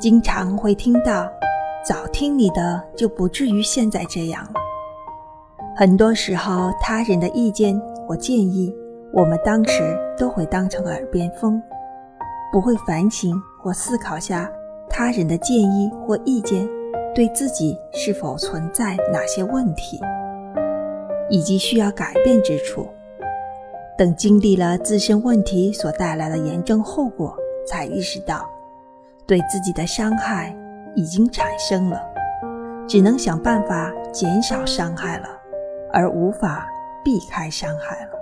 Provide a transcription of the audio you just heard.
经常会听到“早听你的，就不至于现在这样了”。很多时候，他人的意见或建议，我们当时都会当成耳边风，不会反省或思考下他人的建议或意见对自己是否存在哪些问题，以及需要改变之处。等经历了自身问题所带来的严重后果，才意识到。对自己的伤害已经产生了，只能想办法减少伤害了，而无法避开伤害了。